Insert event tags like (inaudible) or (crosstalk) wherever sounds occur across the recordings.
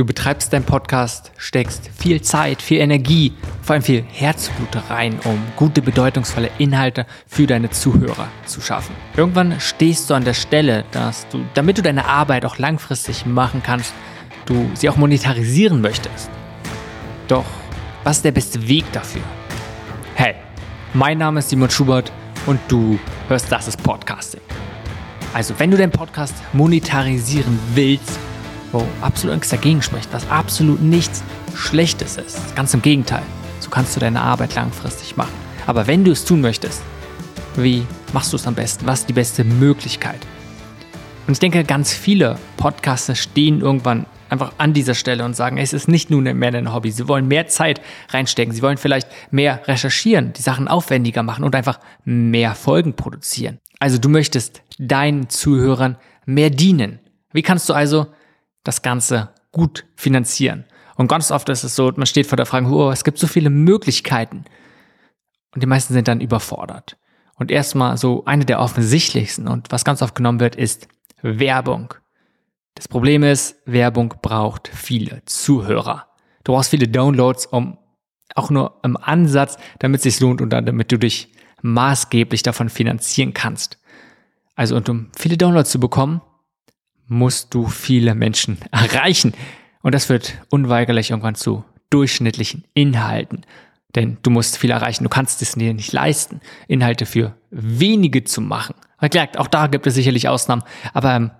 Du betreibst deinen Podcast, steckst viel Zeit, viel Energie, vor allem viel Herzblut rein, um gute, bedeutungsvolle Inhalte für deine Zuhörer zu schaffen. Irgendwann stehst du an der Stelle, dass du, damit du deine Arbeit auch langfristig machen kannst, du sie auch monetarisieren möchtest. Doch was ist der beste Weg dafür? Hey, mein Name ist Simon Schubert und du hörst Das ist Podcasting. Also, wenn du deinen Podcast monetarisieren willst, wo absolut nichts dagegen spricht, was absolut nichts Schlechtes ist. Ganz im Gegenteil. So kannst du deine Arbeit langfristig machen. Aber wenn du es tun möchtest, wie machst du es am besten? Was ist die beste Möglichkeit? Und ich denke, ganz viele Podcaster stehen irgendwann einfach an dieser Stelle und sagen, es ist nicht nur mehr ein Hobby. Sie wollen mehr Zeit reinstecken. Sie wollen vielleicht mehr recherchieren, die Sachen aufwendiger machen und einfach mehr Folgen produzieren. Also du möchtest deinen Zuhörern mehr dienen. Wie kannst du also das Ganze gut finanzieren. Und ganz oft ist es so, man steht vor der Frage, oh, es gibt so viele Möglichkeiten. Und die meisten sind dann überfordert. Und erstmal so eine der offensichtlichsten und was ganz oft genommen wird, ist Werbung. Das Problem ist, Werbung braucht viele Zuhörer. Du brauchst viele Downloads, um auch nur im Ansatz, damit es sich lohnt und damit du dich maßgeblich davon finanzieren kannst. Also und um viele Downloads zu bekommen, musst du viele Menschen erreichen. Und das wird unweigerlich irgendwann zu durchschnittlichen Inhalten. Denn du musst viel erreichen. Du kannst es dir nicht leisten, Inhalte für wenige zu machen. klar, auch da gibt es sicherlich Ausnahmen. Aber ähm,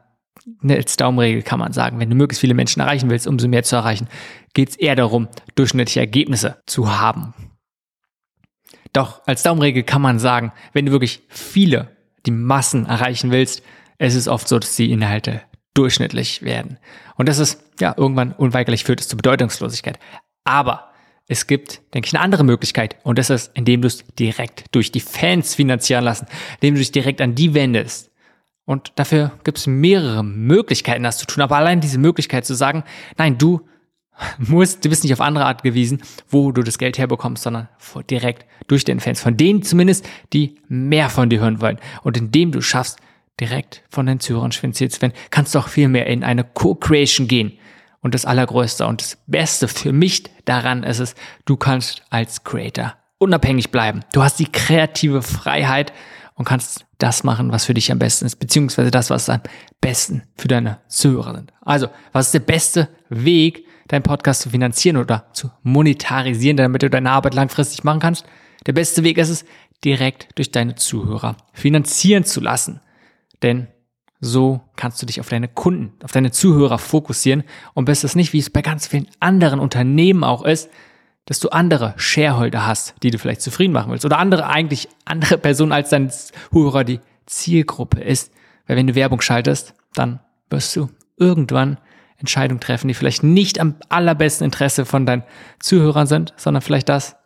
als Daumenregel kann man sagen, wenn du möglichst viele Menschen erreichen willst, umso mehr zu erreichen, geht es eher darum, durchschnittliche Ergebnisse zu haben. Doch als Daumenregel kann man sagen, wenn du wirklich viele, die Massen erreichen willst, es ist oft so, dass die Inhalte durchschnittlich werden. Und das ist, ja, irgendwann unweigerlich führt es zu Bedeutungslosigkeit. Aber es gibt, denke ich, eine andere Möglichkeit. Und das ist, indem du es direkt durch die Fans finanzieren lassen, indem du dich direkt an die wendest. Und dafür gibt es mehrere Möglichkeiten, das zu tun. Aber allein diese Möglichkeit zu sagen, nein, du musst, du bist nicht auf andere Art gewiesen, wo du das Geld herbekommst, sondern direkt durch den Fans. Von denen zumindest, die mehr von dir hören wollen. Und indem du schaffst, direkt von den Zuhörern finanziert zu werden, kannst du auch viel mehr in eine Co-Creation gehen. Und das Allergrößte und das Beste für mich daran ist es, du kannst als Creator unabhängig bleiben. Du hast die kreative Freiheit und kannst das machen, was für dich am besten ist, beziehungsweise das, was am besten für deine Zuhörer sind. Also, was ist der beste Weg, deinen Podcast zu finanzieren oder zu monetarisieren, damit du deine Arbeit langfristig machen kannst? Der beste Weg ist es, direkt durch deine Zuhörer finanzieren zu lassen. Denn so kannst du dich auf deine Kunden, auf deine Zuhörer fokussieren und bist es nicht, wie es bei ganz vielen anderen Unternehmen auch ist, dass du andere Shareholder hast, die du vielleicht zufrieden machen willst oder andere eigentlich andere Personen als dein Zuhörer die Zielgruppe ist. Weil wenn du Werbung schaltest, dann wirst du irgendwann Entscheidungen treffen, die vielleicht nicht am allerbesten Interesse von deinen Zuhörern sind, sondern vielleicht das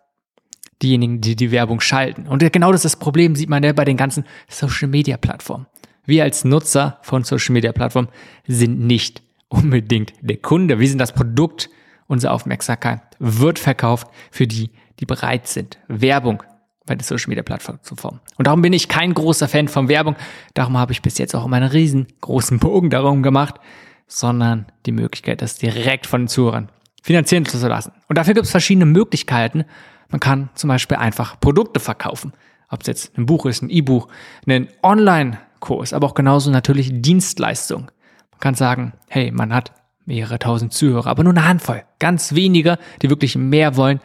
diejenigen, die die Werbung schalten. Und genau das ist das Problem, sieht man ja bei den ganzen Social Media Plattformen. Wir als Nutzer von Social Media Plattformen sind nicht unbedingt der Kunde. Wir sind das Produkt. Unsere Aufmerksamkeit wird verkauft für die, die bereit sind, Werbung bei der Social Media Plattform zu formen. Und darum bin ich kein großer Fan von Werbung. Darum habe ich bis jetzt auch immer einen riesengroßen Bogen darum gemacht, sondern die Möglichkeit, das direkt von den Zuhörern finanzieren zu lassen. Und dafür gibt es verschiedene Möglichkeiten. Man kann zum Beispiel einfach Produkte verkaufen. Ob es jetzt ein Buch ist, ein E-Buch, ein Online- Kurs, aber auch genauso natürlich Dienstleistung. Man kann sagen, hey, man hat mehrere tausend Zuhörer, aber nur eine Handvoll, ganz wenige, die wirklich mehr wollen,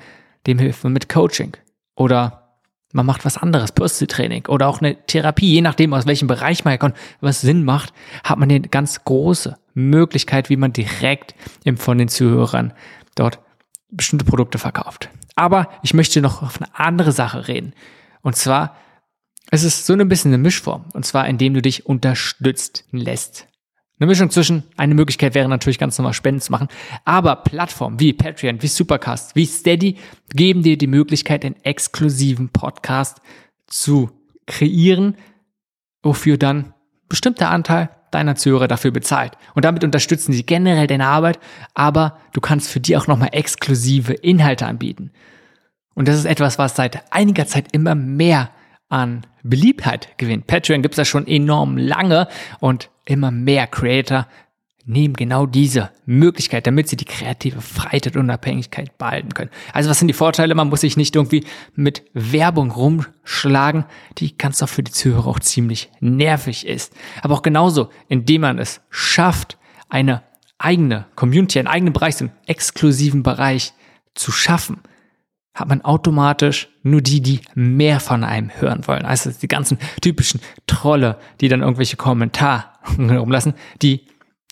dem hilft man mit Coaching. Oder man macht was anderes, Personal Training oder auch eine Therapie, je nachdem, aus welchem Bereich man kommt, was Sinn macht, hat man eine ganz große Möglichkeit, wie man direkt von den Zuhörern dort bestimmte Produkte verkauft. Aber ich möchte noch auf eine andere Sache reden. Und zwar es ist so ein bisschen eine Mischform. Und zwar, indem du dich unterstützt lässt. Eine Mischung zwischen, eine Möglichkeit wäre natürlich ganz normal Spenden zu machen, aber Plattformen wie Patreon, wie Supercast, wie Steady geben dir die Möglichkeit, einen exklusiven Podcast zu kreieren, wofür dann bestimmter Anteil deiner Zuhörer dafür bezahlt. Und damit unterstützen sie generell deine Arbeit, aber du kannst für die auch nochmal exklusive Inhalte anbieten. Und das ist etwas, was seit einiger Zeit immer mehr an Beliebtheit gewinnt. Patreon gibt es ja schon enorm lange und immer mehr Creator nehmen genau diese Möglichkeit, damit sie die kreative Freiheit und Unabhängigkeit behalten können. Also was sind die Vorteile? Man muss sich nicht irgendwie mit Werbung rumschlagen, die ganz auch für die Zuhörer auch ziemlich nervig ist. Aber auch genauso, indem man es schafft, eine eigene Community, einen eigenen Bereich, einen exklusiven Bereich zu schaffen, hat man automatisch nur die, die mehr von einem hören wollen. Also die ganzen typischen Trolle, die dann irgendwelche Kommentare (laughs) rumlassen, die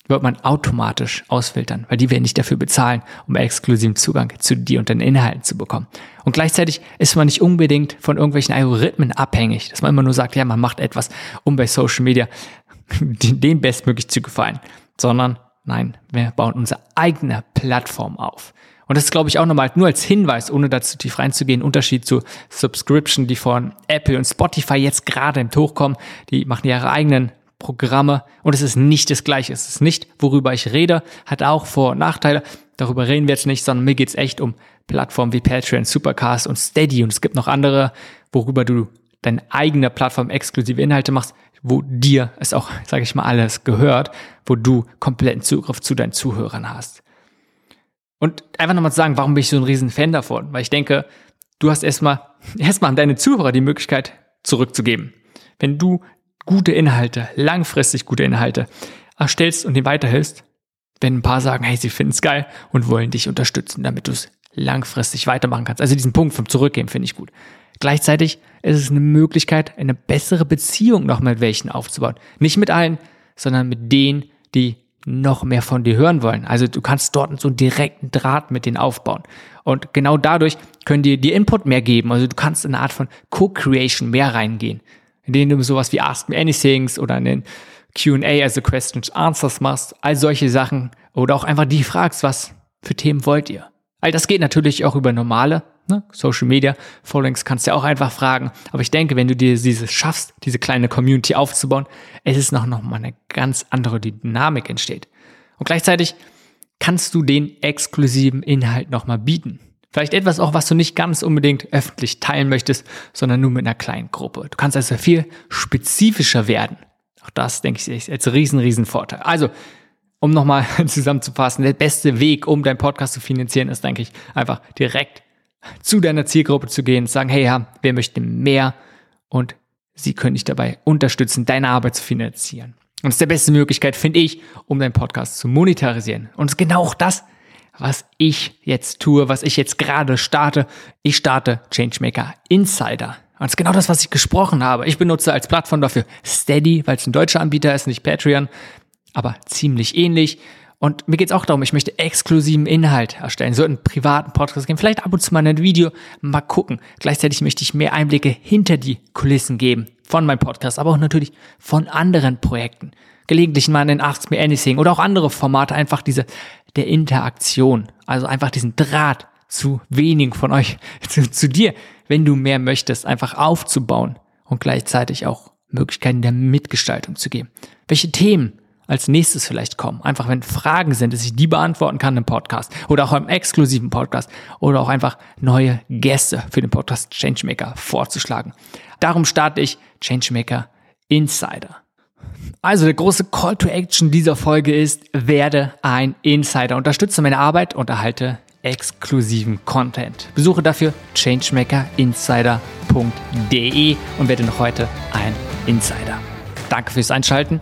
wird man automatisch ausfiltern, weil die werden nicht dafür bezahlen, um exklusiven Zugang zu dir und deinen Inhalten zu bekommen. Und gleichzeitig ist man nicht unbedingt von irgendwelchen Algorithmen abhängig, dass man immer nur sagt, ja, man macht etwas, um bei Social Media (laughs) den bestmöglich zu gefallen, sondern nein, wir bauen unsere eigene Plattform auf. Und das ist, glaube ich, auch nochmal nur als Hinweis, ohne dazu tief reinzugehen, Unterschied zu Subscription, die von Apple und Spotify jetzt gerade im Hochkommen. Die machen ihre eigenen Programme und es ist nicht das Gleiche. Es ist nicht, worüber ich rede, hat auch Vor- und Nachteile. Darüber reden wir jetzt nicht, sondern mir geht's echt um Plattformen wie Patreon, Supercast und Steady und es gibt noch andere, worüber du deine eigene Plattform exklusive Inhalte machst, wo dir es auch, sage ich mal, alles gehört, wo du kompletten Zugriff zu deinen Zuhörern hast. Und einfach nochmal zu sagen, warum bin ich so ein riesen Fan davon? Weil ich denke, du hast erstmal, (laughs) erstmal an deine Zuhörer die Möglichkeit zurückzugeben. Wenn du gute Inhalte, langfristig gute Inhalte erstellst und ihnen weiterhilfst, wenn ein paar sagen, hey, sie finden es geil und wollen dich unterstützen, damit du es langfristig weitermachen kannst. Also diesen Punkt vom Zurückgeben finde ich gut. Gleichzeitig ist es eine Möglichkeit, eine bessere Beziehung noch mit welchen aufzubauen. Nicht mit allen, sondern mit denen, die noch mehr von dir hören wollen. Also du kannst dort so einen direkten Draht mit denen aufbauen. Und genau dadurch können dir die Input mehr geben. Also du kannst in eine Art von Co-Creation mehr reingehen, in denen du sowas wie Ask Me Anythings oder in den Q&A, also Questions Answers machst, all solche Sachen oder auch einfach die fragst, was für Themen wollt ihr? All das geht natürlich auch über normale ne, Social Media Followings kannst du ja auch einfach fragen. Aber ich denke, wenn du dir dieses schaffst, diese kleine Community aufzubauen, es ist noch, noch mal eine ganz andere Dynamik entsteht. Und gleichzeitig kannst du den exklusiven Inhalt nochmal bieten. Vielleicht etwas auch, was du nicht ganz unbedingt öffentlich teilen möchtest, sondern nur mit einer kleinen Gruppe. Du kannst also viel spezifischer werden. Auch das, denke ich, ist als riesen, riesen Vorteil. Also, um nochmal (laughs) zusammenzufassen, der beste Weg, um deinen Podcast zu finanzieren, ist, denke ich, einfach direkt zu deiner Zielgruppe zu gehen sagen, hey, ja, wer möchte mehr? Und sie können dich dabei unterstützen, deine Arbeit zu finanzieren. Und das ist die beste Möglichkeit, finde ich, um deinen Podcast zu monetarisieren. Und es ist genau auch das, was ich jetzt tue, was ich jetzt gerade starte. Ich starte Changemaker Insider. Und es ist genau das, was ich gesprochen habe. Ich benutze als Plattform dafür Steady, weil es ein deutscher Anbieter ist, nicht Patreon, aber ziemlich ähnlich. Und mir geht's auch darum, ich möchte exklusiven Inhalt erstellen, so einen privaten Podcast geben, vielleicht ab und zu mal ein Video, mal gucken. Gleichzeitig möchte ich mehr Einblicke hinter die Kulissen geben von meinem Podcast, aber auch natürlich von anderen Projekten. Gelegentlich mal in Ask Me Anything oder auch andere Formate, einfach diese, der Interaktion. Also einfach diesen Draht zu wenigen von euch, (laughs) zu, zu dir, wenn du mehr möchtest, einfach aufzubauen und gleichzeitig auch Möglichkeiten der Mitgestaltung zu geben. Welche Themen als nächstes vielleicht kommen. Einfach wenn Fragen sind, dass ich die beantworten kann im Podcast oder auch im exklusiven Podcast oder auch einfach neue Gäste für den Podcast Changemaker vorzuschlagen. Darum starte ich Changemaker Insider. Also der große Call to Action dieser Folge ist, werde ein Insider. Unterstütze meine Arbeit und erhalte exklusiven Content. Besuche dafür changemakerinsider.de und werde noch heute ein Insider. Danke fürs Einschalten